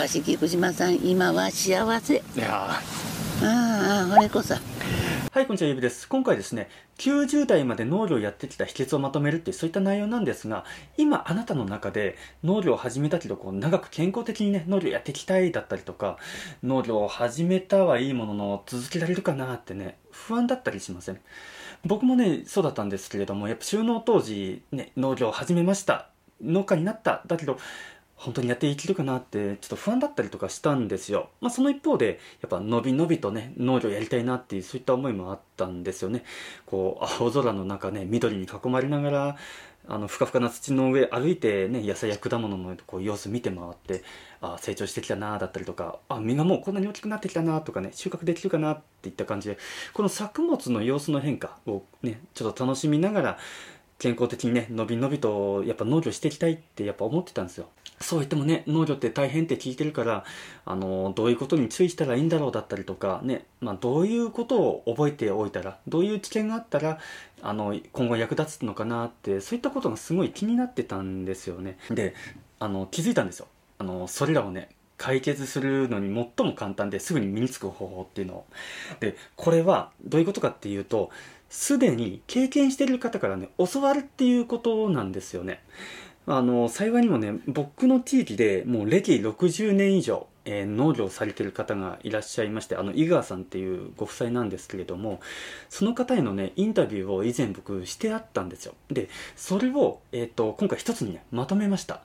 かし菊島さん今は幸せいやあああれこそはい、こんにちは、ゆうびです。今回ですね、90代まで農業をやってきた秘訣をまとめるっていう、そういった内容なんですが、今、あなたの中で農業を始めたけど、こう、長く健康的にね、農業やっていきたいだったりとか、農業を始めたはいいものの、続けられるかなってね、不安だったりしません？僕もね、そうだったんですけれども、やっぱ収納当時、ね、農業を始めました。農家になった。だけど、本当にやっていけるかなってちょっと不安だったりとかしたんですよ。まあその一方でやっぱ伸び伸びとね農業やりたいなっていうそういった思いもあったんですよね。こう青空の中ね緑に囲まれながらあのふかふかな土の上歩いてね野菜や果物のこう様子見て回ってあ成長してきたなだったりとかあ実がもうこんなに大きくなってきたなとかね収穫できるかなっていった感じでこの作物の様子の変化をねちょっと楽しみながら健康的にね、伸び伸びと、やっぱ農業していきたいってやっぱ思ってたんですよ。そう言ってもね、農業って大変って聞いてるから、あの、どういうことに注意したらいいんだろうだったりとか、ね、まあ、どういうことを覚えておいたら、どういう知見があったら、あの、今後役立つのかなって、そういったことがすごい気になってたんですよね。で、あの、気づいたんですよ。あの、それらをね、解決するのに最も簡単ですぐに身につく方法っていうのを。で、これはどういうことかっていうと、すでに経験してる方からね、教わるっていうことなんですよね。あの、幸いにもね、僕の地域でもう歴60年以上、えー農業されてる方がいらっしゃいまして、あの、井川さんっていうご夫妻なんですけれども、その方へのね、インタビューを以前僕してあったんですよ。で、それを、えっ、と、今回一つにね、まとめました。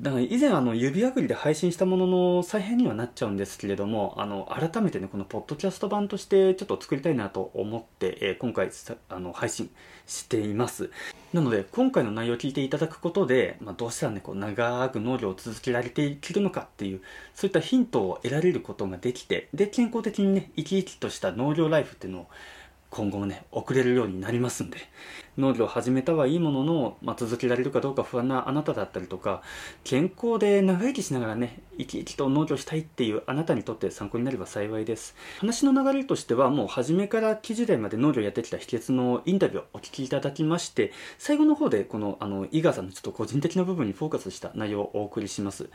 だから以前あの指アプリで配信したものの再編にはなっちゃうんですけれどもあの改めてねこのポッドキャスト版としてちょっと作りたいなと思って、えー今回あの配信しています。なので今回の内容を聞いていただくことで、まあ、どうしたらねこう長く農業を続けられていけるのかっていうそういったヒントを得られることができてで健康的にね生き生きとした農業ライフっていうのを今後もね遅れるようになりますんで農業を始めたはいいものの、まあ、続けられるかどうか不安なあなただったりとか健康で長生きしながらね生き生きと農業したいっていうあなたにとって参考になれば幸いです。話の流れとしてはもう初めから90代まで農業やってきた秘訣のインタビューをお聞きいただきまして最後の方でこのあの井川さんのちょっと個人的な部分にフォーカスした内容をお送りします。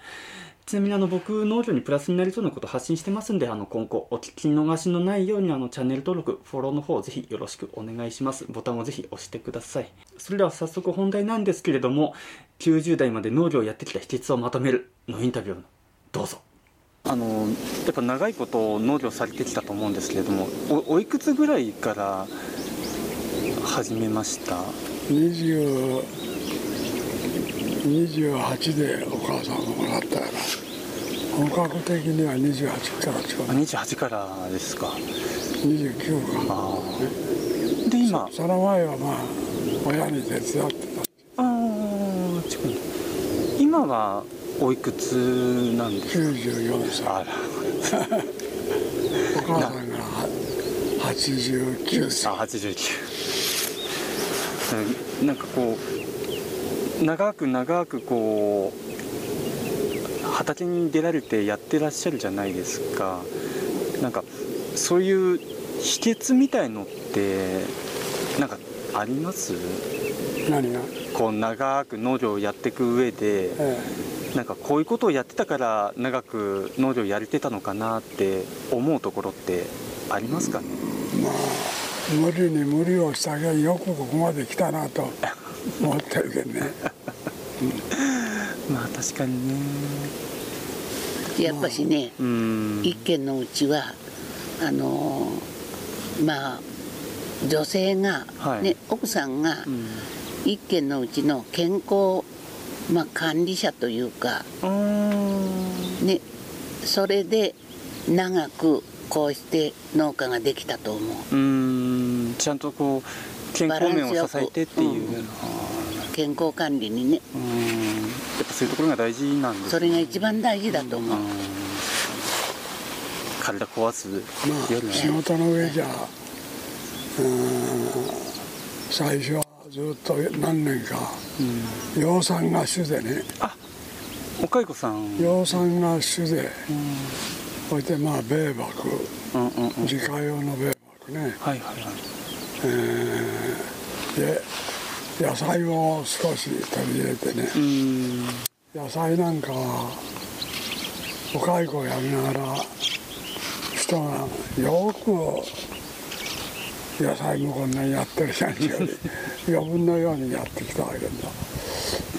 ちなみにあの僕農業にプラスになりそうなこと発信してますんであの今後お聞き逃しのないようにあのチャンネル登録フォローの方をぜひよろしくお願いします。ボタンをぜひ押してください。それでは早速本題なんですけれども90代まで農業をやってきた秘訣をまとめるのインタビューをどうぞ。あのやっぱ長いこと農業されてきたと思うんですけれどもおおいくつぐらいから始めました？20 28でお母さんがもらったから本格的には28からちょうあど28からですか。29か。ああで今その前はまあ親に手伝ってた。ああ近い。今はおいくつなんですか？94歳あらお母さんが89あ歳。89うんなんかこう長く長くこう畑に出られてやってらっしゃるじゃないですか。なんかそういう秘訣みたいのってなんかあります？何が、こう長く農業をやっていく上でえなんかこういうことをやってたから長く農業やれてたのかなって思うところってありますかね？えまあ無理に無理をしたけどよくここまで来たなと思ってるけどね。まあ確かにね。やっぱしねうん。一軒のうちはあのーまあ女性が、はい。ね奥さんがうん。一軒のうちの健康、まあ、管理者というか、うね、それで長くこうして農家ができたと思う。うーん。ちゃんとこう健康面を支えてっていうバランスよあ健康管理にね。ーうん。やっぱそういうところが大事なんですそれが一番大事だと思う、うん。体壊すまあ仕事の上じゃうーん。最初はずっと何年か。うん養蚕が主でね。お蚕さん。養蚕が主で。うん。そしてまあ米麦うんうんうん。自家用の米麦ね、はいはいはい。えーで野菜を少し取り入れてね。野菜なんかはお蚕をやりながら人がよく野菜もこんなにやってる人たちより余分のようにやってきたわけだ。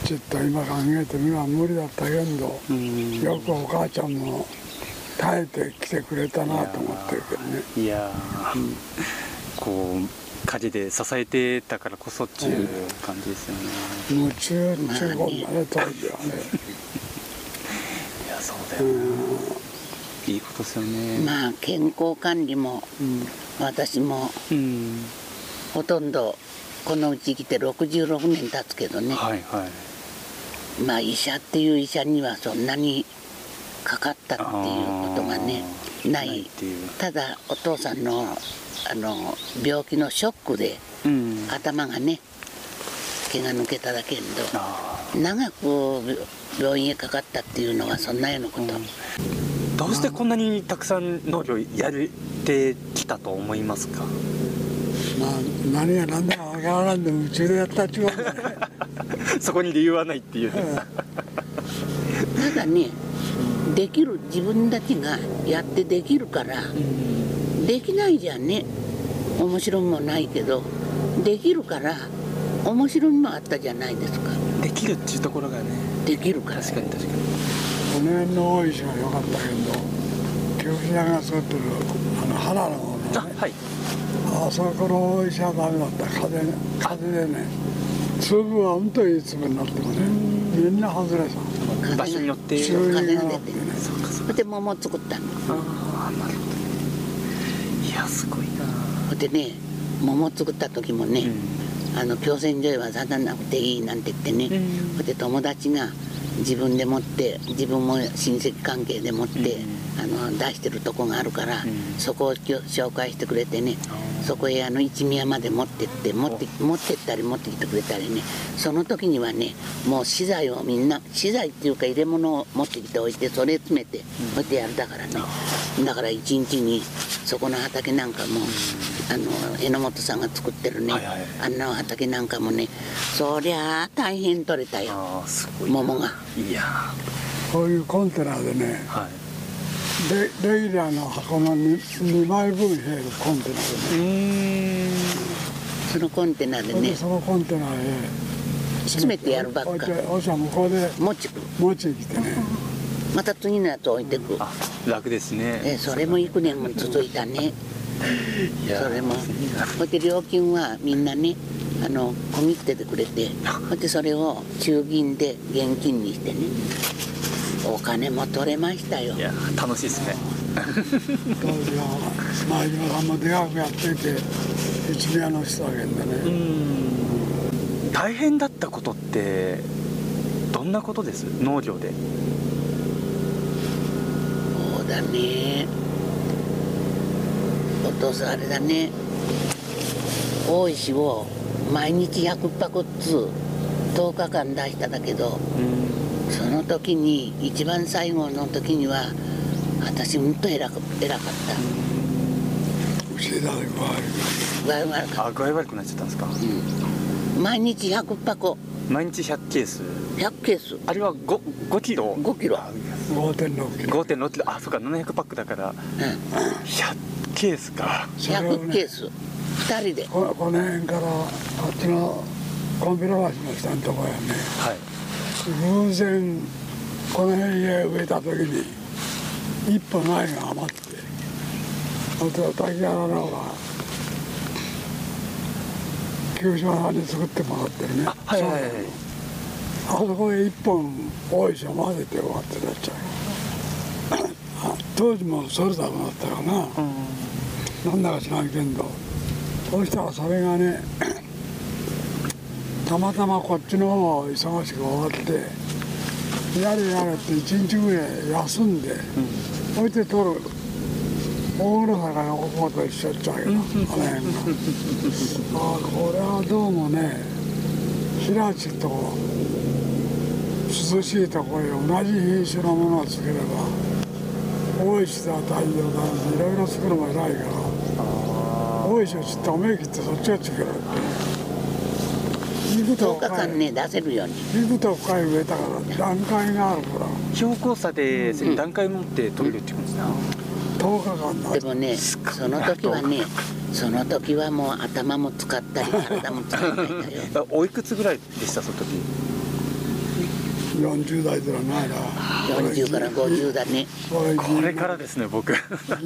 ちょっと今考えてみれば無理だったけどうん。よくお母ちゃんも耐えてきてくれたなと思ってるけどね。いやーこう陰で支えてたからこそっていう感じですよね、夢中中国まで当時はね。いやそうだよな、いいことですよね、まあ健康管理も私も。うんほとんどこのうち来て66年経つけどね。はいはい。まあ医者っていう医者にはそんなにかかったっていうことがねない。ただお父さんのあの病気のショックでうん。頭がね毛が抜けただけどあ長く病院へかかったっていうのはそんなようなこと、ーどうしてこんなにたくさん農業やれてきたと思いますか？まあ何が何だか分からんで夢中でやったっちゅうわけね そこに理由はないっていう、ただねできる自分たちがやってできるからできないじゃんね面白みもないけどできるから面白みもあったじゃないですか。できるっていうところがね。できるから。確かに確かに5年の大石は良かったけど教師屋が作ってるあの原のものね。あはい。あそこの大石はダメだった。風ね風でね粒はうんといい粒になってもねみんな外れさ風が場所によって風が出てね。そうかそうで桃作ったの。ああなるほどいやすごいな。でね桃作った時もね、あの共選所へは出さなくていいなんて言ってね、うん。それで友達が自分で持って自分も親戚関係で持って、あの出してるとこがあるから、ん。そこを紹介してくれてねそこへあの一宮まで持ってって持って持ってったり持ってきてくれたりね。その時にはねもう資材をみんな資材っていうか入れ物を持ってきておいてそれ詰めてこうやってやるだからね。だから一日にそこの畑なんかも、あの榎本さんが作ってるね、はいはい。あんな畑なんかもねそりゃあ大変取れたよ。桃が。いやこういうコンテナでねーはい。レレギュラーの箱の 2, 2枚分入るコンテナでね。そのコンテナでねそのコンテナへ。詰めてやるばっか。おじゃ向こうで持ちく。持ちてね。また次のやつ置いてく。あ楽ですね。えそれも幾年も続いたねいやーそれも。いいで料金はみんなねあの小切手でくれてそれでそれを中銀で現金にしてねお金も取れましたよ。いやー楽しいですね。当時は前島さんも出学やっていて一宮の人だけんでね。大変だったことってどんなことです？農業で。そうだねお父さんあれだね。大石を毎日100箱っつ10日間出しただけどその時に一番最後の時には私うんと偉か偉かった。具合悪かっあ具合悪くなっちゃったんですか？た、うん、毎日100箱毎日100ケース？100ケース。あれは 5, 5キロ？5キロ。あ5.6キロ。5.6キロ。あそうか700パックだから。うん。100ケースか。それを100ケーねス。2人で。ここの辺からあっちのコンビラ橋の下のところやね。はい。偶然この辺へ植えた時に一本苗が余ってあと滝原のが九島さんに作ってもらってるね。あはいはいはい。あそこへ一本大石を混ぜて終わってなっちゃう。あ当時もそれだとなったかな、なんだか知らんけんど。そうしたらそれがね たまたまこっちの方忙しく終わってやれやれって一日ぐらい休んで、置いて取る大黒坂のここと一緒っちゃうけど、あの辺が。ああこれはどうもね平地と涼しいところへ同じ品種のものを作れば大石だ太陽だいろいろ作るも偉いから大石を知っておめえ切ってそっちを作るって肉と10日間ね出せるように肉と深い植えたから段階があるから標高差でうん段階持って取れるっていう感じだ、10日間だでもねその時はねその時はもう頭も使ったり体も使ったりだよ。あ おいくつぐらいでしたその時？40代ではないな。40から50だね。俺これからですね僕。議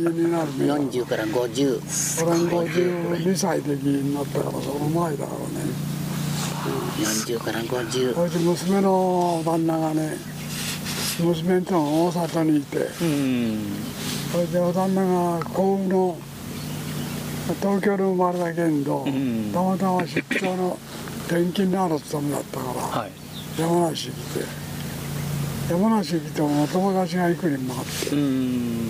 員になるね40から50俺52歳で議員になったからその前だからね40から50それで娘の旦那がね娘と大里にいてうんそれでお旦那が甲府の東京で生まれたけど、んたまたま出張の転勤のある勤めだったから、はい山梨に来て。山梨に来てもお友達が行くにもあって。うん。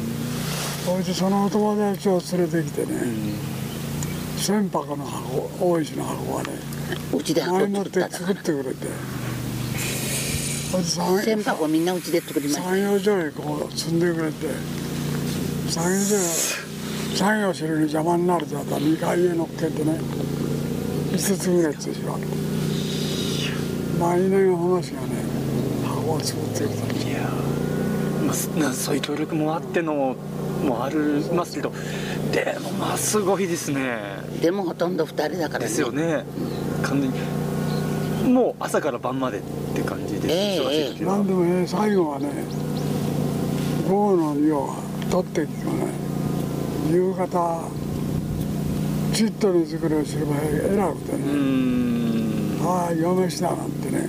それでそのお友達を連れてきてね、船舶の箱大石の箱がねうちで前もって作ってくれて。船舶みんなうちで作りました。産業所にこう積んでくれて。産業所作業するに邪魔になるとやったら2階へ乗っけてね。5つぐらいつしまって来年の話がね箱を作ってくれたい。やー。まあそういう協力もあってのもありますけどでもまあすごいですね。でもほとんど2人だからね。ですよね。完全に。もう朝から晩までって感じです、ええ忙しい時は。なんでもね最後はね午後の量が取ってきてもね。夕方ちっとに作りをすれば偉くてね、ん。ああ嫁したなんてね。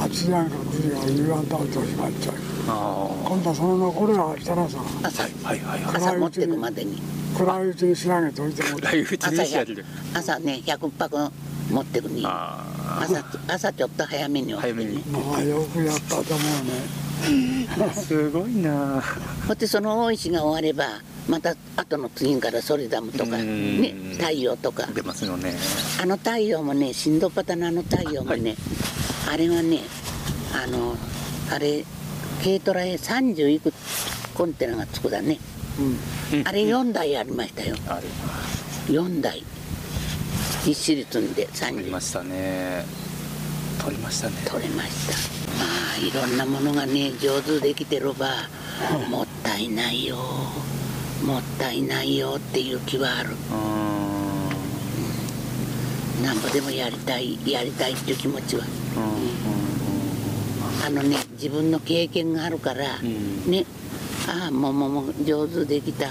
8時半か9時から夕飯食べておしまっちゃうあ今度はその残りはしたらさ朝あはいはいはい。朝持ってくまでに。暗いうちに仕上げておいても来打 ち朝に仕上げる朝ね100泊持ってくにあ朝朝ちょっと早めに起きて。ね早めに。まあよくやったと思うね。あ すごいな。ほってその大石が終わればまた後の次からソリダムとかうん。ね太陽とか。出ますよね。あの太陽もね新ドパタのあの太陽もね、あれはねあのあれ軽トラへ30いくコンテナがつくだね、うん。あれ4台ありましたよ。ある4台。ぎっしり積んで30取りましたね。取りましたね。取れました。まあいろんなものがね上手できてればもったいないよもったいないよっていう気はある。うなんぼでもやりたいやりたいっていう気持ちは。あのね自分の経験があるから、ん。ねああ桃も上手できた、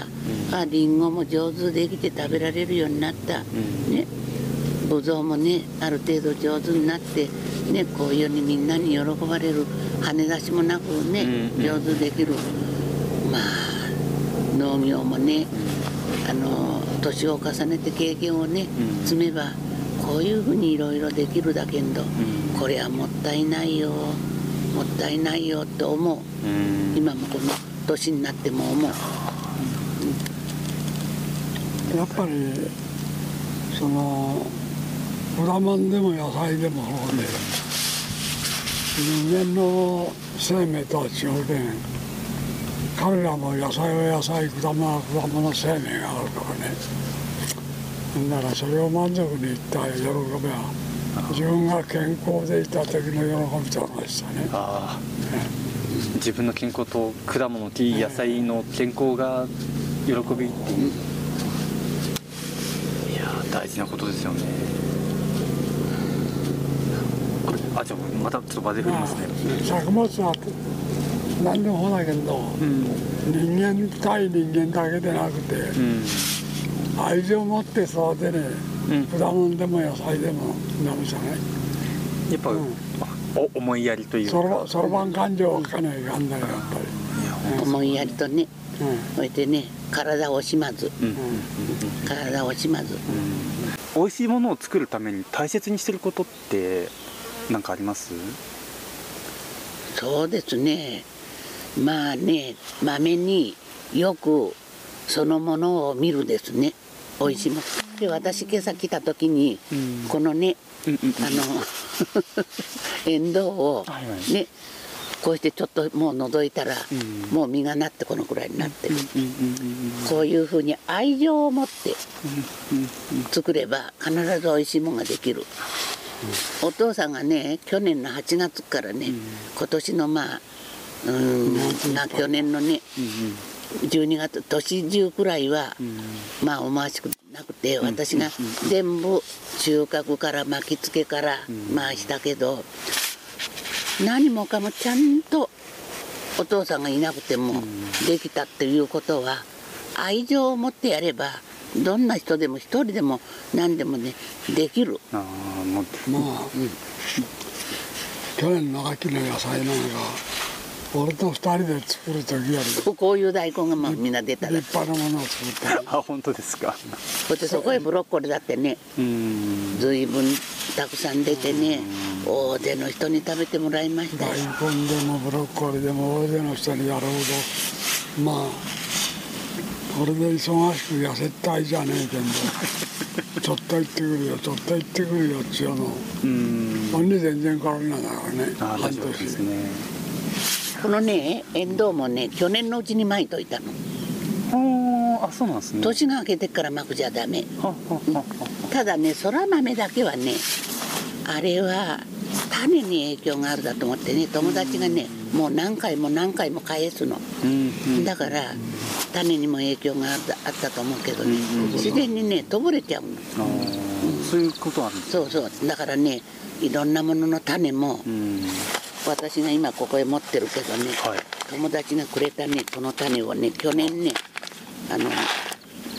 あありんごも上手できて食べられるようになった、ん。ね。ぶどうもねある程度上手になってねこういうにみんなに喜ばれる。跳ね出しもなくね、うん。上手できる。まあ農業もね、あの年を重ねて経験をね、うん。積めばこういうふうにいろいろできるだけんど、ん。これはもったいないよもったいないよって思う。うん。今もこの年になっても思う。やっぱりその果物でも野菜でもそうで人間の生命とは違うで彼らも野菜は野菜果物は果物生命があるからねならそれを満足にいった喜びは自分が健康でいた時の喜びと同じだねああ自分の健康と果物木野菜の健康が喜びっていういやー大事なことですよねあじゃあまたちょっと場で振りますね作物は何でもそうだけどうん人間対人間だけでなくてうん。愛情を持って育てねうん。果物でも野菜でもダメじゃない。やっぱ、うん。あお思いやりというか。そろそろばん感情を書かないかんだよやっぱり。思いやりとね。うそれでね体を惜しまず。体を惜しまず。美味しいものを作るために大切にしてることって何かあります？そうですねまあねまめによくそのものを見るですね。美味しいもの。で私今朝来た時に、うん。このねうんうんあのエンドウをはいはい。ねこうしてちょっともう覗いたら、ん。もう実がなってこのくらいになってる、うんうんうんこういうふうに愛情を持ってうんうん作れば必ず美味しいものができる。お父さんがね去年の8月からね、今年のまあうん。まあ去年のね12月年中くらいは、まあ思わしくなくて私が全部収穫から巻き付けから、まあしたけど何もかもちゃんとお父さんがいなくてもできたっていうことは愛情を持ってやればどんな人でも一人でも何でもねできる。ああもうまあ、去年の秋の野菜なんか俺と二人で作る時よりこういう大根がまあみんな出たら。立派なものを作ったり。あ本当ですか。そしてそこへブロッコリーだってねうん。随分たくさん出てね大勢の人に食べてもらいましたよ。大根でもブロッコリーでも大勢の人にやるほどまあこれで忙しく痩せたいじゃねえけんど ちょっと行ってくるよちょっと行ってくるよっちゅうの。うん。ほんに全然変わりないだからね。あ半大丈夫です年ねこのねエンドウもね去年のうちに巻いといたの。ああそうなんですね。年が明けてから巻くじゃダメ。ただねそら豆だけはねあれは種に影響があるだと思ってね友達がねもう何回も何回も返すの。うんうん。だから種にも影響があったと思うけどね。うんうん自然にねこぼれちゃうの。そういうことあるそうそう。だからねいろんなものの種もうん私が今ここへ持ってるけどねはい。友達がくれたねこの種をね去年ねあの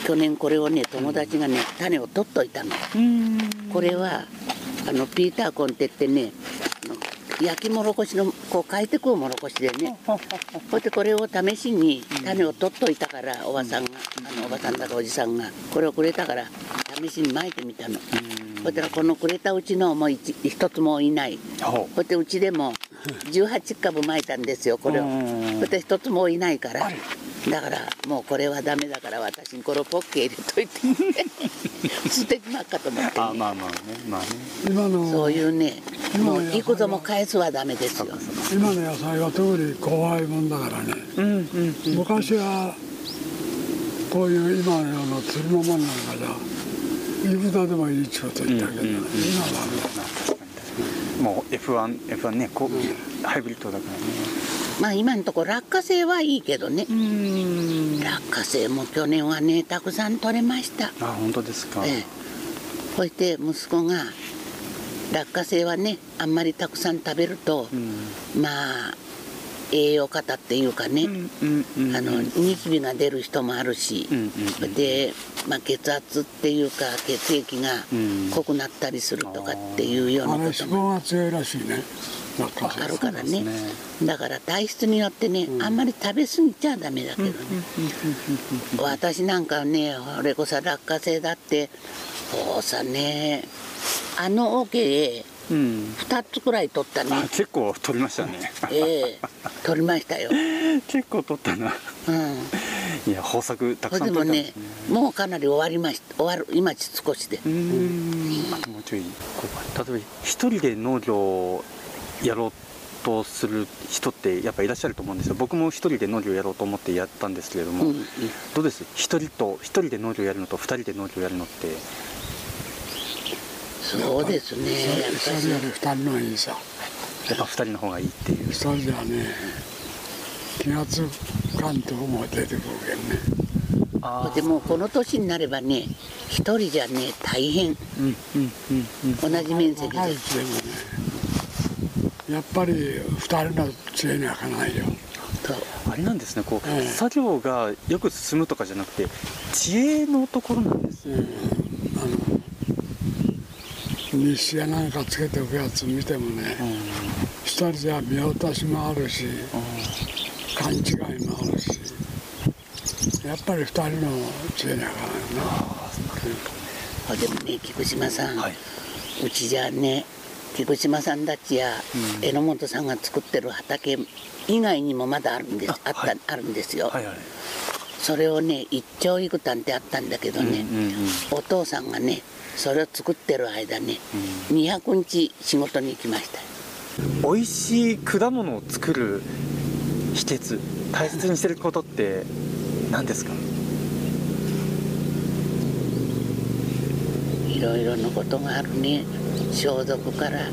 去年これをね友達がね種を取っといたのうん。これはあのピーターコンって言ってね焼きもろこしのこう変えてくうもろこしでねこうやってこれを試しに種を取っといたからおばさんがあのおばさんだかおじさんがこれをくれたから試しに巻いてみたの。そしたらこのくれたうちのもう一一つもいない。ほこう。やってうちでも18株巻いたんですよこれを。うんこうやって一つもいないから。だからもうこれはダメだから私にこれをポッケ入れといて。捨てちまっかと思って、ね、あまあまあね。まあね。今の。そういうねもう幾度も返すはダメですよ。今の野菜は特に怖いもんだからね。うんうん昔はこういう今のような釣りのもんなんかじゃいくらでもいいっちゅうこと言ったけどね、うんうんうん。今はダメだまあ確かに確かにもう F1 F1 ねこうハイブリッドだからね。まあ今のところ落花生はいいけどね。うん。落花生も去年はねたくさん取れました。あ本当ですか。ええ。こうやって息子が落花生はねあんまりたくさん食べると、うん。まあ栄養過多っていうかね、うんうんうんあのニキビが出る人もあるし、うんうんうんで、まあ、血圧っていうか血液がうん。濃くなったりするとかっていうようなことも。肪が強いらしいね。落花生あるからね。すだから体質によってね、あんまり食べ過ぎちゃダメだけどね、私なんかねこれこそ落花生だってそうさねあの桶へうん。2つくらい取ったね。あ結構取りましたね。ええ。取りましたよ、結構取ったな。うん、いや豊作たくさん取れたんですね。もうかなり終わりました。終わる今少しで。うーん。あともうちょい例えば一人で農業をやろうとする人ってやっぱいらっしゃると思うんですよ。僕も一人で農業やろうと思ってやったんですけれども、うんうん。どうです？一人と一人で農業やるのと二人で農業やるのってそうですね。一人より。二人のいいさやっぱ二人の方がいいっていう。一人じゃね気がつかんとこも出てくるけんね。でもこの年になればね一人じゃね大変。うんうんうんうん。同じ面積で。若いうちでもね。やっぱり二人の知恵にはかないよ。とあれなんですねこう、ええ。作業がよく進むとかじゃなくて知恵のところなんですうん。あの日誌やなんかつけておくやつ見てもねうん一人じゃ見落としもあるし勘違いもあるし。やっぱり二人の知恵にはかないな。あでもね菊島さん、はい。うちじゃね菊島さんたちやうん。榎本さんが作ってる畑以外にもまだあるんです。あった、はい。あるんですよ、はいはい。それをね一丁いくたんってあったんだけどね、うんうんうん。お父さんがねそれを作ってる間ね、200日仕事に行きました。よ美味しい果物を作る秘訣大切にしてることって何ですか？いろいろなことがあるね。消毒から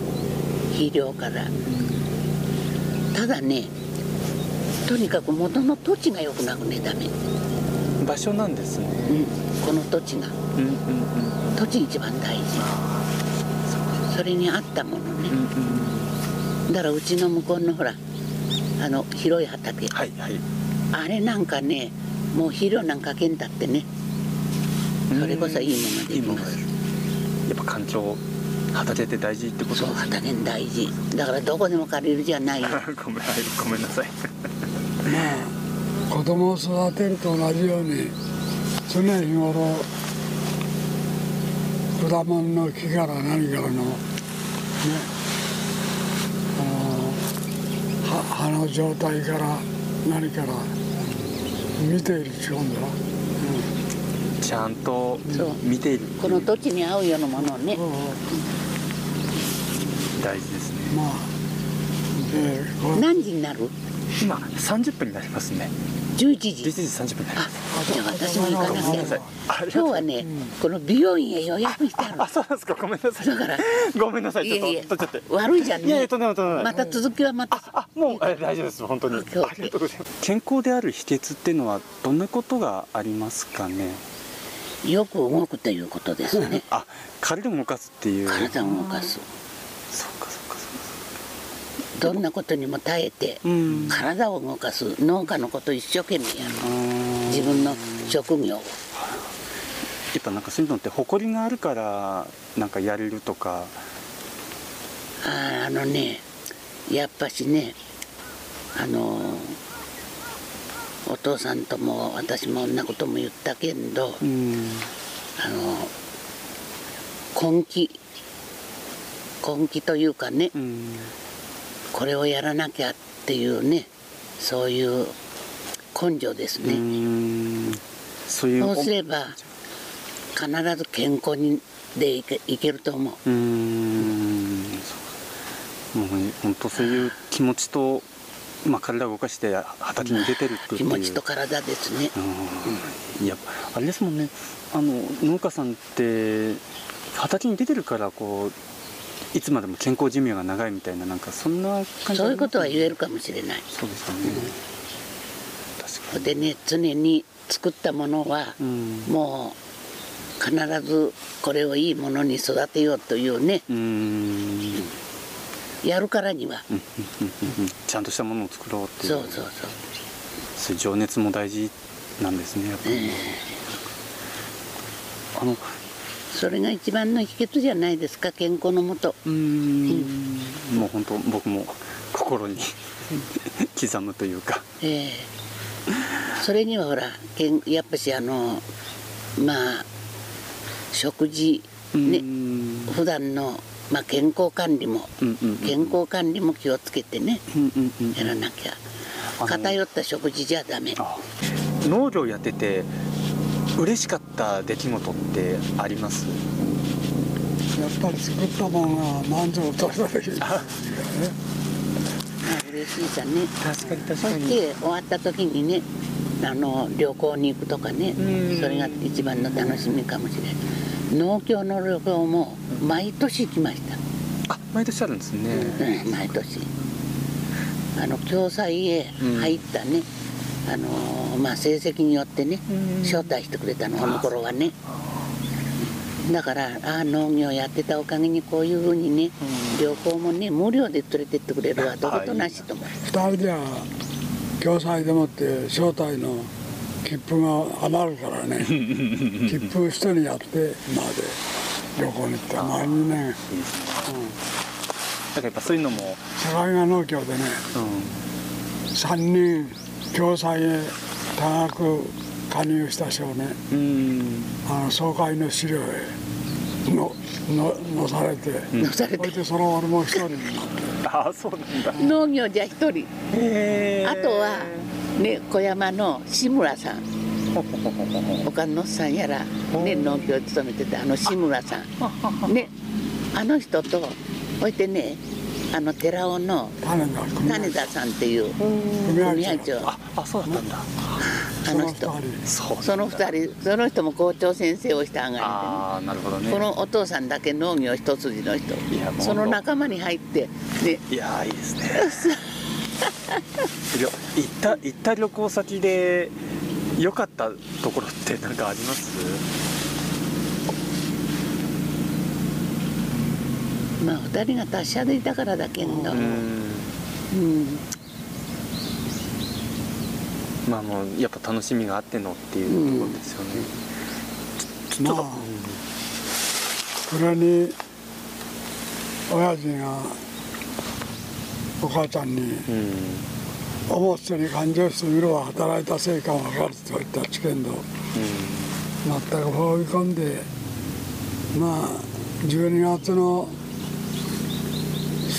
肥料から。ただねとにかく元の土地が良くなくねダメ、場所なんですね。うん、この土地が。うんうんうん。土地一番大事。それに合ったものね。うんだからうちの向こうのほらあの広い畑。はいはい。あれなんかねもう肥料なんかけんだってね。それこそいいものできます。やっぱ環境畑って大事ってこと？ですね畑大事。だからどこでも借りるじゃないよ。ごめんはいごめんなさい。まあ子供を育てると同じように常日頃果物の木から何からのねあのは葉の状態から何から見ている違うんだ。ろちゃんと見ている。この土地に合うようなものをね。うん。大事ですね。まあでこれ何時になる？今30分になりますね。11時。11時30分になりあます。じゃあ私も行かなきゃ。今日はねこの美容院へ予約してあるあそうなんですか。ごめんなさい。だからごめんなさい。ちょっと取っちゃって。悪いじゃんいやいやねとんでもとんでもまた続きはまた。あもうえ大丈夫です。本当に。ありがとうございます。健康である秘訣っていうのはどんなことがありますかね？よく動くということですね。あ体を動かすっていう。体を動かすどんなことにも耐えて体を動かす農家のこと一生懸命やる。うん。自分の職業を。やっぱなんかそういうのって誇りがあるからなんかやれるとか。あーあのねやっぱしねあのお父さんとも私もんなことも言ったけんどうん。あの根気根気というかねうんこれをやらなきゃっていうねそういう根性ですうね、ういう。そうすれば必ず健康にでいけいけると思う。うーんもう本当そういう気持ちと、まあ、体を動かして畑に出てるっていう。気持ちと体ですね。うん。いやあれですもんね。あの農家さんって畑に出てるからこういつまでも健康寿命が長いみたいななんかそんな感じそういうことはえ言えるかもしれない。そうですよね、確かでね常に作ったものはにうん。もう必ずこれをいいものに育てようというね。うーん。うんやるからには。うんうんうんうん。ちゃんとしたものを作ろうっていう。そうそうそう。情熱も大事なんですねやっぱり、え。あのそれが一番の秘訣じゃないですか健康のもと。うーん。もう本当僕も心に刻むというか。ええ。それにはほらけんやっぱしあのまあ食事うね普段のまあ健康管理もうんうんうん健康管理も気をつけてねうんうんうんやらなきゃ。偏った食事じゃダメ。あ農業やってて嬉しかった出来事ってあります？やっぱり作ったものが満足とした時ですよね。まあ。嬉しいさね。確かに確そして終わった時にねあの旅行に行くとかねうん。それが一番の楽しみかもしれない農協の旅行も毎年行きました、あ毎年あるんですね。うん、毎年。あの共済へ入ったね、あのまあ成績によってねうん。招待してくれたのあの頃はね。だからああ農業やってたおかげにこういうふうにね旅行もね無料で連れてってくれるわどことなしと思う。二人では共済でもって招待の切符が余るからね。切符一人やって今まで旅行に行った。毎2年、うん、いいですね。だからやっぱそういうのも、境川農協でねう3人共済へ多額加入した少年。ん、うん。あの総会の資料へのの載されて、載されてそれでその俺も一人になってああそうなんだ。農業じゃ一人。へあとはね小山の志村さん。岡野さんやら、ね、農協を務めてたあの志村さん。ねあの人とこうやってねあの寺尾の種田さん。っていう組合長。長ああそうだったんだ。あの人。その二人。その二人その人も校長先生をした上がああなるほどね。このお父さんだけ農業一筋の人。その仲間に入ってでいやーいいですね。いや行った行った旅行先で良かったところって何かあります？まあ二人が達者でいたからだけんど、まあもうやっぱ楽しみがあってのっていうところですよね、ちょまあ。それに親父がお母ちゃんにうん「思ってに感情してみろは働いた成果が分かる」と言った知見度全く放り込んでまあ12月の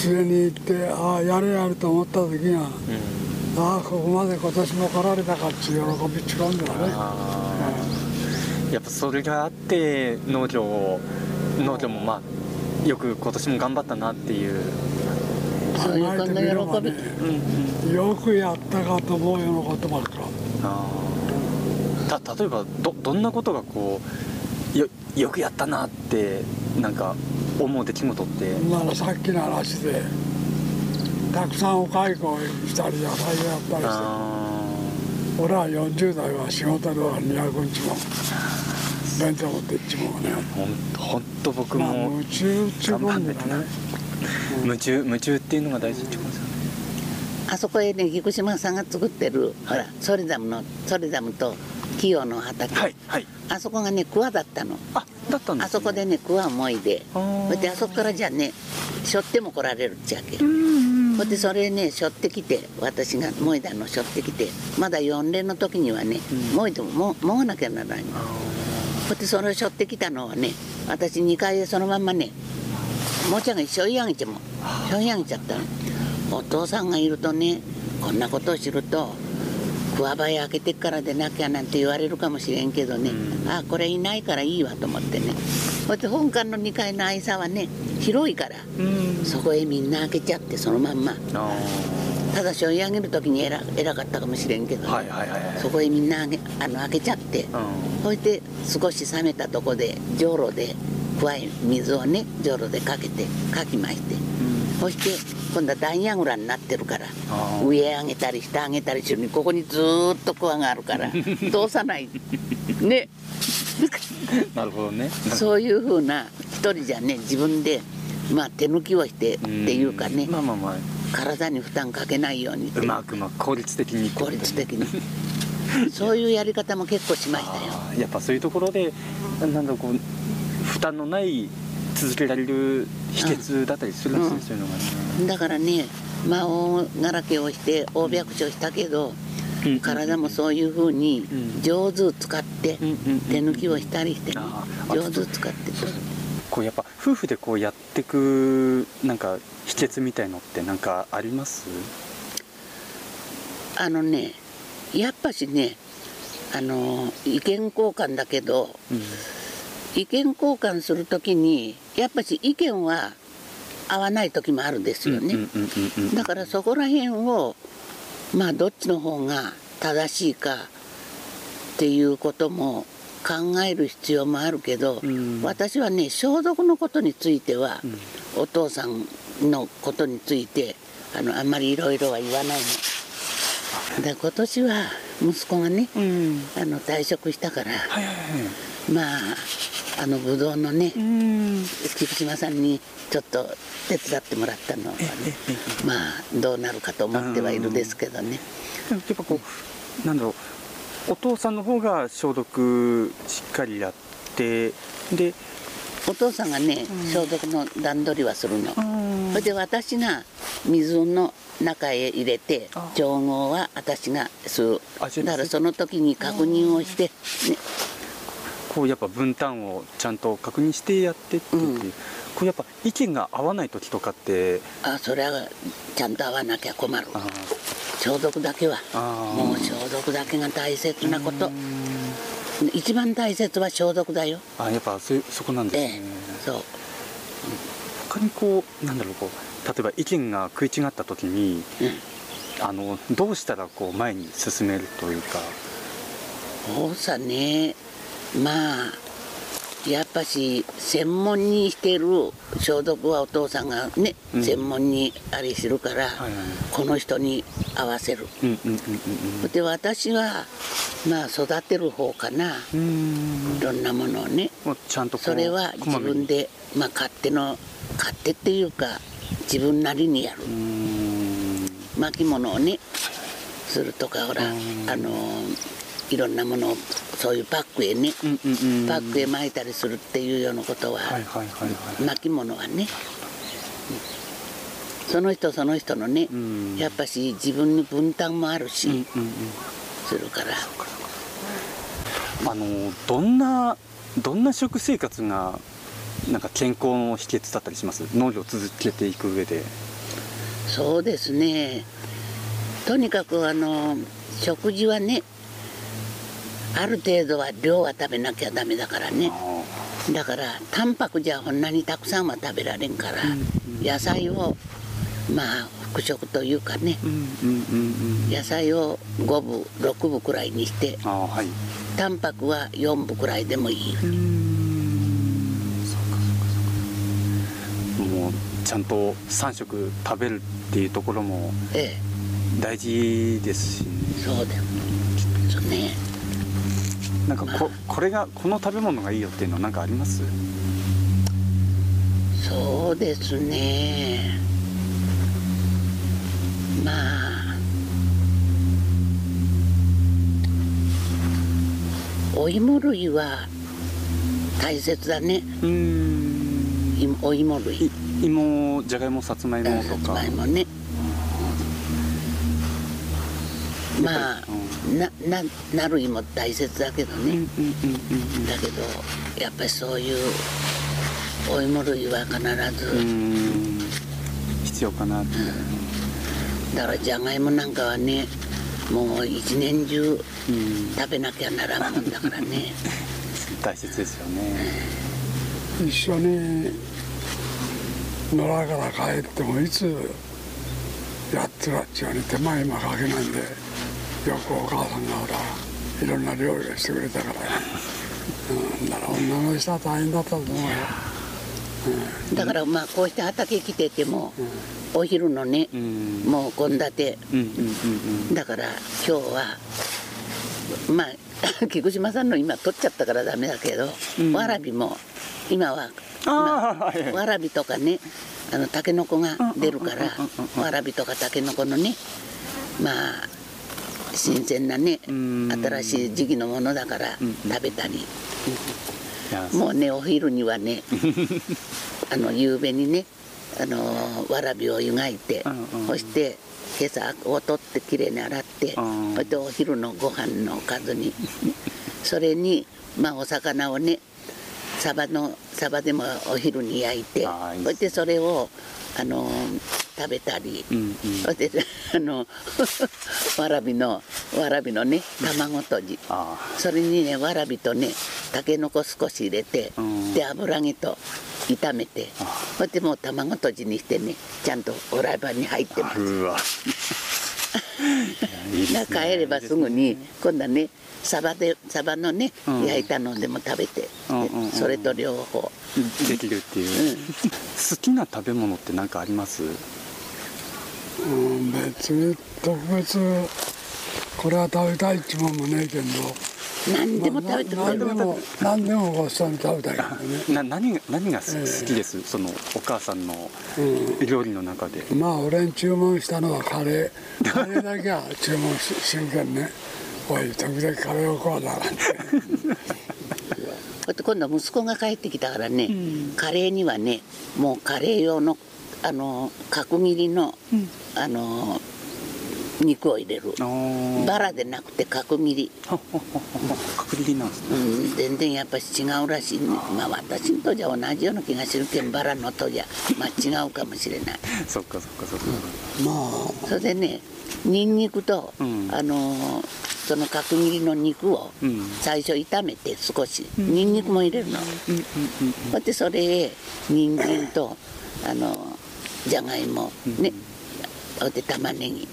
末に行ってああやるやると思った時がうんうん。ああここまで今年も来られたかっていう喜びち込んだね。あーやっぱそれがあって農業を農業もまあよく今年も頑張ったなっていう、そういうこの考えてみれば喜びねよくやったかと思うようなことばっかた例えばどどんなことがこうよよくやったなってなんか思う出来事って。ならさっきの話でたくさんお蚕をしたり野菜をやったりしてあ俺は40代は仕事では200日も弁当持って行っちまうねーほんほんと僕まあも夢中っちゅうもんだね。夢中夢中っていうのが大事ってことですよね。あそこへね菊島さんが作ってる、ほらソリザムのソリザムとキヨの畑、はいはい。あそこがね桑だったの。あだったんです、ね、あそこでね桑をもいで。それであそこからじゃあね背負っても来られるっちゃけ。うんうんでそれね背負ってきて私がもいだの背負ってきてまだ4連の時にはねうん。もいでもももがなきゃならないの。それでそれを背負ってきたのはね私2階でそのまんまねもちゃんが背負い上げちゃも背負い上げちゃったのお父さんがいるとねこんなことを知ると桑場開けてからでなきゃなんて言われるかもしれんけどね、うんあこれいないからいいわと思ってねそして本館の2階の愛さはね広いからうんそこへみんな開けちゃってそのまんまただし追い上げる時に偉偉かったかもしれんけど、ーはいはいはいそこへみんなあげあの開けちゃってうんそして少し冷めたとこでじょうろで加え水をねじょうろでかけてかきましてそして今度はダイヤグラになってるから上へ上げたり下上げたりするにここにずーっとクワがあるから 通さない。ね。なるほどね。そういうふうな一人じゃね自分でまあ手抜きをしてっていうかね。まあまあまあ。体に負担かけないようにうまくまあ効率的に効率的に。そういうやり方も結構しましたよ。やっぱそういうところでなんだこう負担のない続けられる秘訣だったりするんですね、うん。そういうのがね。だからねまあ大柄けをして大白書したけど体もそういうふうにうん。上手使ってうんうんうん手抜きをしたりして上手使って。こうやっぱ夫婦でこうやってくなんか秘訣みたいのってなんかあります？あのねやっぱしねあの意見交換だけどうん意見交換するときにやっぱし意見は合わない時もあるんですよね、だからそこら辺をまあどっちの方が正しいかっていうことも考える必要もあるけど、うん。私はね消毒のことについては、うん。お父さんのことについてあのあんまりいろいろは言わないの。で今年は息子がねうん。あの退職したからまああのぶどうのねうん。菊島さんにちょっと手伝ってもらったのはねまあどうなるかと思ってはいるですけどね。やっぱこうなんだろうお父さんの方が消毒しっかりやってでお父さんがねうん。消毒の段取りはするの。うん。それで私が水の中へ入れてあ。調合は私が吸うあじゃあだからその時に確認をして、ね、こうやっぱ分担をちゃんと確認してやってっていう、うん。こうやっぱ意見が合わない時とかってあそれはちゃんと合わなきゃ困るあ消毒だけは。もう消毒だけが大切なこと。うん。一番大切は消毒だよ。あやっぱそそこなんですえね。え、そう。他にこうなんだろうこう例えば意見が食い違った時にあのどうしたらこう前に進めるというか。そうさねまあやっぱし専門にしてる消毒はお父さんがね、うん。専門にあれするから、はいはい。この人に合わせる。うんうんうんで私はまあ育てる方かな。うん。うんいろんなものをね。ちゃんとそれは自分でまあ勝手の勝手っていうか自分なりにやる。うーん。巻物をねするとかほらうん。あのいろんなものをそういうパックへね。うんうんうん。パックへ巻いたりするっていうようなことは、はいはいはいはい。巻物はね。その人その人のね、うん。やっぱし自分に分担もあるし、うんうんうん。するから。あのどんなどんな食生活がなんか健康の秘訣だったりします？農業を続けていく上で。そうですね。とにかくあの食事はねある程度は量は食べなきゃダメだからね。あだからタンパクじゃこんなにたくさんは食べられんから、野菜をまあ副食というかね。野菜を5分6分くらいにしてはい。タンパクは4分くらいでもいい、もうちゃんと3食食べるっていうところもえ大事ですしね。えそうだよ。ねなんかここれがこの食べ物がいいよっていうのは何かあります？そうですね。まあ。お芋類は大切だね。うーん。いお芋類。い芋じゃがいもさつまいもとさつかまいもね。まあなななる芋大切だけどね、うんうんうんうん。だけどやっぱりそういうお芋類は必ず、必要かなってだからじゃがいもなんかはねもう一年中うん。食べなきゃならんもんだからね。大切ですよね。一緒に野良から帰ってもいつやってらっちゃうに手間暇かけないんでよくお母さんがほらいろんな料理をしてくれたから。ね、うん、だから女の人は大変だったと思うよ。だからまあこうして畑来てても、お昼のねう、ん。もう献立。うんうんうんだから今日はまあ 菊島さんの今取っちゃったからダメだけど、うん。わらびも今はああはいはい。わらびとかねあのタケノコが出るからうんうんうんうん。わらびとかタケノコのねまあ新鮮なねうん。新しい時期のものだから食べたり。もうねお昼にはね あの夕べにねあのわらびを湯がいてそして今朝を取ってきれいに洗ってうん。それでお昼のご飯のおかずに。それにまあお魚をねサバのサバでもお昼に焼いてそしてそれをあの食べたり。うんうん。あの わらびのわらびのね卵とじ。あそれにねわらびとねたけのこ少し入れて、うん。で油揚げと炒めて。あそしてもう卵とじにしてねちゃんとフライパンに入ってますあうわいいですねだから帰ればすぐに今度はねサバでサバのね、うん。焼いたのでも食べて、うんうんうんでそれと両方、できるっていう、好きな食べ物って何かあります？うん、別に特別これは食べたいっちゅうもんもねえけど何でも食べてくれる、何でも何でもごちそうに食べたいけどね。な何が何が好きです？そのお母さんのう料理の中で。まあ俺に注文したのはカレー。カレーだけは注文ししんけんね。おい時々カレーを食わな。なんてこうやって今度は息子が帰ってきたからね、カレーにはねもうカレー用のあの角切りの、あの肉を入れる。バラでなくて角切り、角切りなんですね。うん、全然やっぱり違うらしい。ねまあ私とじゃ同じような気がするけんバラのとじゃまあ違うかもしれない。そっかそっかそっか、まあ。それでねニンニクと、うん。あのその角切りの肉をうん。最初炒めて少し、ニンニクも入れるの、うんうんうんそしてそれへ人参とあのじゃがいもうん。ね。ほいで玉ねぎ。うんうん。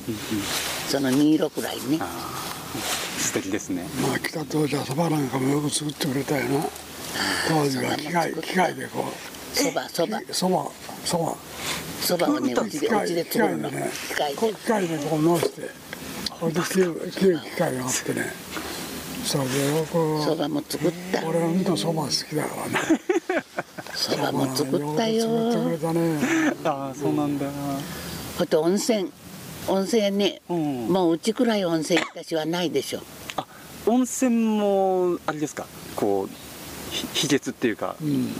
その2色くらいね。素敵ですね。まあ北当時はそばなんかもよく作ってくれたよな。当時は機械機械でこう。そばそば。そばそば。そばをねうちでで機作るの。機械でこう機械でこう乗せて。こうで切る切る機械があってね。それでよくそばも作った。俺はうんとそば好きだからね。そばも作ったよよく作ってくれたね。ああそうなんだほいで温泉温泉ねうん。もううちくらい温泉私はないでしょ。あ温泉もあれですか？こうひ秘訣っていうか。うん。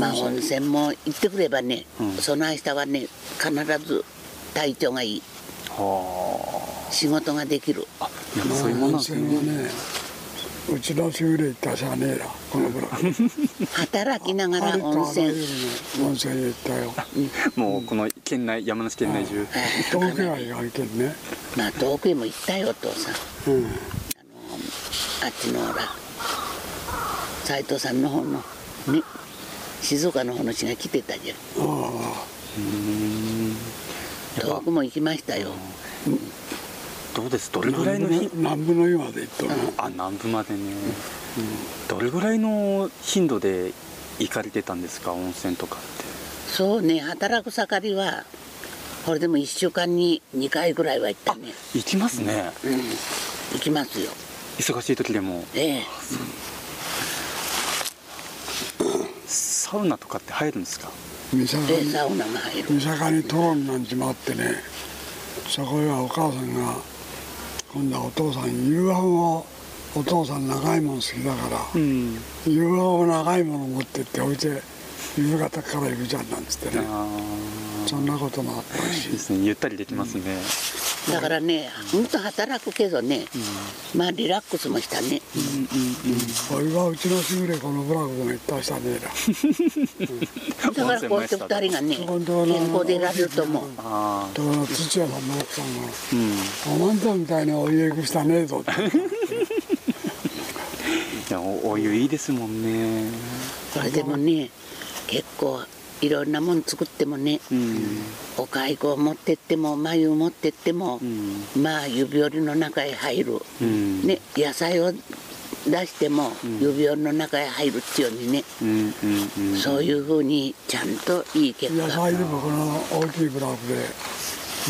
まあ温泉も行ってくればね、うん。その間はね必ず体調がいい。は仕事ができる。ああやっぱそういうもんなん温ですね。泉はねうちの修理行ったじゃねえらこのぐらい働きながら温泉。温泉行ったよもうこの県内山梨県内中。東京愛があるけんね。まあ遠くへも行ったよお父さん。うんあっちのほら斎藤さんの方のね静岡の方の人が来てたじゃん。あうんやっぱ遠くも行きましたよどうです？どあれぐらいの頻南部の湯まで行ったの？あ南部までね、どれぐらいの頻度で行かれてたんですか？温泉とかって。そうね。働く盛りはこれでも1週間に2回ぐらいは行ったね。行きますね、うん。行きますよ。忙しい時でも。ええ。サウナとかって入るんですか？三坂にでサウナが入る。三坂にトロンなんちもあってね。そこへはお母さん。が今度はお父さん夕飯をお父さん長いもの好きだからん。夕飯を長いもの持ってって置いて夕方から行くじゃんなんつってね。あそんなこともあったし。あですね。ゆったりできますね、だからね本当働くけどねまあリラックスもしたね。俺はうちのしぐれこのブラックも行ったしたねえらだからこうして2人がね健康でいられると思うああところ土屋さん。の奥さん。がうん「おまん。とみたいにお家行くしたねえぞ」っていやおお湯いいですもん。ねこれでもね結構いろんなもん作ってもねうん。お蚕を持ってっても眉を持ってってもうん。まあ指折りの中へ入る。うん。ね野菜を出しても指折りの中へ入るっていうようにね。うんうんうん。そういうふうにちゃんといい結野果菜でもこの大きいブラックで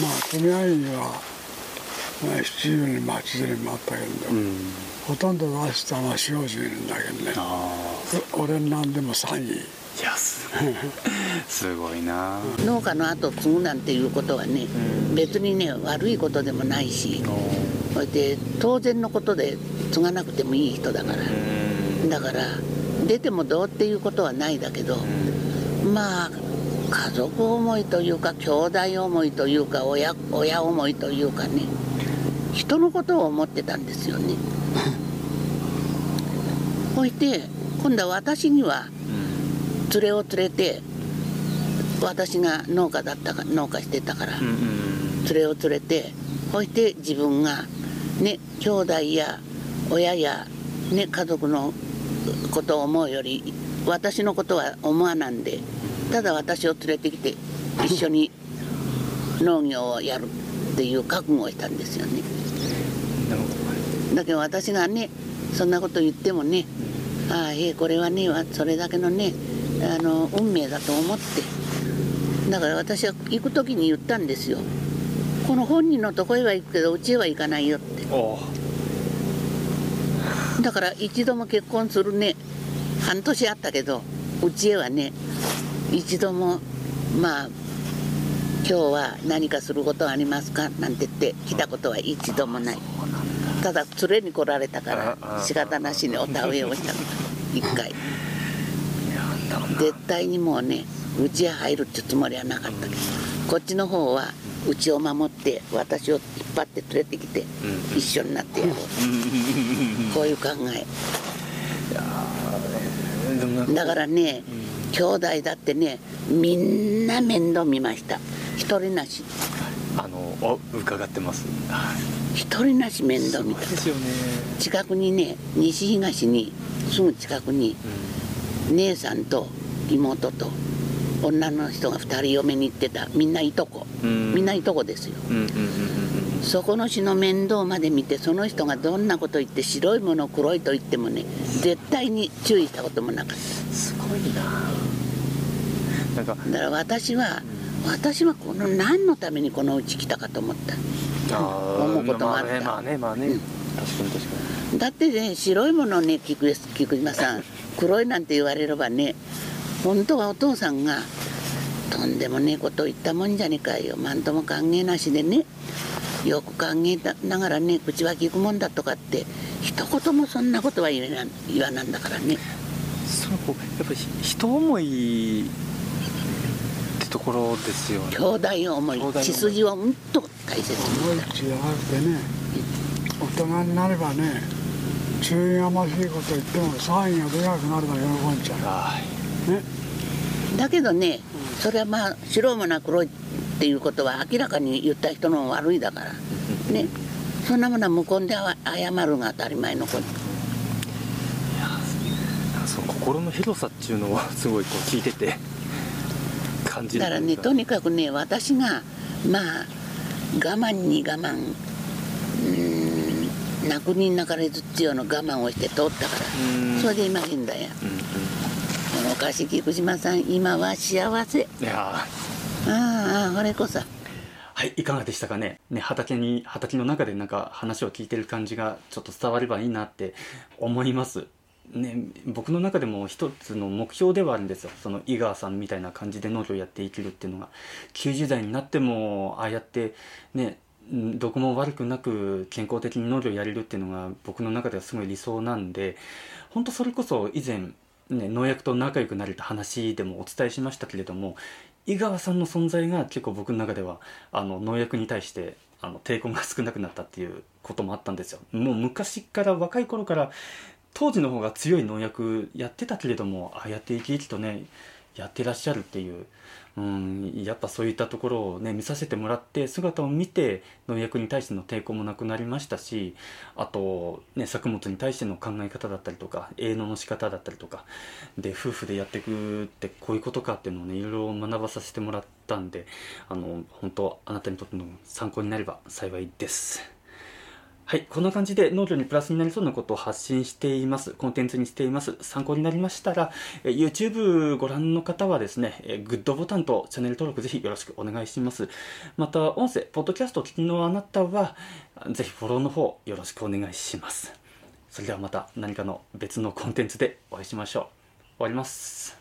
まあ組合員は、まあ、70人80人もあったけど、うん。ほとんど出したのは40人いるんだけどね。あ俺なんでも3位す すごいな。農家の後継ぐなんていうことはね別にね悪いことでもないしそれで当然のことで継がなくてもいい人だから。だから出てもどうっていうことはないだけどまあ家族思いというか兄弟思いというか親親思いというかね人のことを思ってたんですよね。そして今度は私には連れを連れて私が農家だったか農家してたから連れを連れてそして自分がね兄弟や親やね家族のことを思うより私のことは思わなんでただ私を連れてきて一緒に 農業をやるっていう覚悟をしたんですよね。だけど私がねそんなこと言ってもねああええこれはねわそれだけのねあの運命だと思って。だから私は行く時に言ったんですよ。この本人のとこへは行くけどうちへは行かないよって。おだから一度も結婚するね半年あったけどうちへはね一度もまあ今日は何かすることはありますか？なんて言って来たことは一度もない。ただ連れに来られたから仕方なしにお田植えをした一回絶対にもうねうちへ入るってつもりはなかった。けどこっちの方はうちを守って私を引っ張って連れてきてうん。一緒になってやろう。こういう考え。だからね、兄弟だってねみんな面倒見ました。一人なし。あのお伺ってます。はい。一人なし面倒見た。ですよね。近くにね西東にすぐ近くに姉さんと妹と女の人が2人嫁に行ってた。みんないとこ、うん。みんないとこですよ。そこの人の面倒まで見てその人がどんなこと言って白いもの黒いと言ってもね絶対に注意したこともなかっすごいな。だから私は私はこの何のためにこのうち来たかと思った。思うこともあった。まあねまあね。まあね、うん。確かに確かに。だってね白いものね菊菊島さん黒いなんて言われればね本当はお父さんがとんでもねえこと言ったもんじゃねえかよ。なんとも考えなしでね。よく考えたながらね口は聞くもんだとかって一言もそんなことは言えな言わなんだからね。そのこうやっぱり人思いってところですよね。兄弟思い。兄弟思い。血筋をうんと大切に思いってね大人になればね注意がましいこと言っても騒ぎがでかくなるから喜んじゃはうねだけどねそれはまあ白いものは黒いっていうことは明らかに言った人の悪いだから。ね。そんなものは向こうでは謝るが当たり前のことその心の広さっていうのをすごいこう聞いてて感じるだからねとにかくね私がまあ我慢に我慢うーん泣くに泣かれずっていうの我慢をして通ったから。うん。それで今現在や。うんうんおかし菊島さん今は幸せいやーああこれこそはい、いかがでしたかね。ね、畑に、畑の中でなんか話を聞いてる感じがちょっと伝わればいいなって思います。ね、僕の中でも一つの目標ではあるんですよ。その井川さんみたいな感じで農業やっていけるっていうのが。90代になっても、ああやってね、んどこも悪くなく健康的に農業やれるっていうのが僕の中ではすごい理想なんで、本当それこそ以前、ね、農薬と仲良くなれた話でもお伝えしましたけれども井川さんの存在が結構僕の中ではあの農薬に対してあの抵抗が少なくなったっていうこともあったんですよ。もう昔から若い頃から当時の方が強い農薬やってたけれどもああやって生き生きとねやってらっしゃるっていう、うん、やっぱそういったところをね見させてもらって姿を見て農薬に対しての抵抗もなくなりましたしあと、ね、作物に対しての考え方だったりとか営農の仕方だったりとかで夫婦でやっていくってこういうことかっていうのをねいろいろ学ばさせてもらったんであの本当あなたにとっての参考になれば幸いです。はい、こんな感じで農業にプラスになりそうなことを発信しています。コンテンツにしています。参考になりましたら、YouTube ご覧の方はですね、グッドボタンとチャンネル登録ぜひよろしくお願いします。また、音声、ポッドキャストを聞きのあなたは、ぜひフォローの方よろしくお願いします。それではまた何かの別のコンテンツでお会いしましょう。終わります。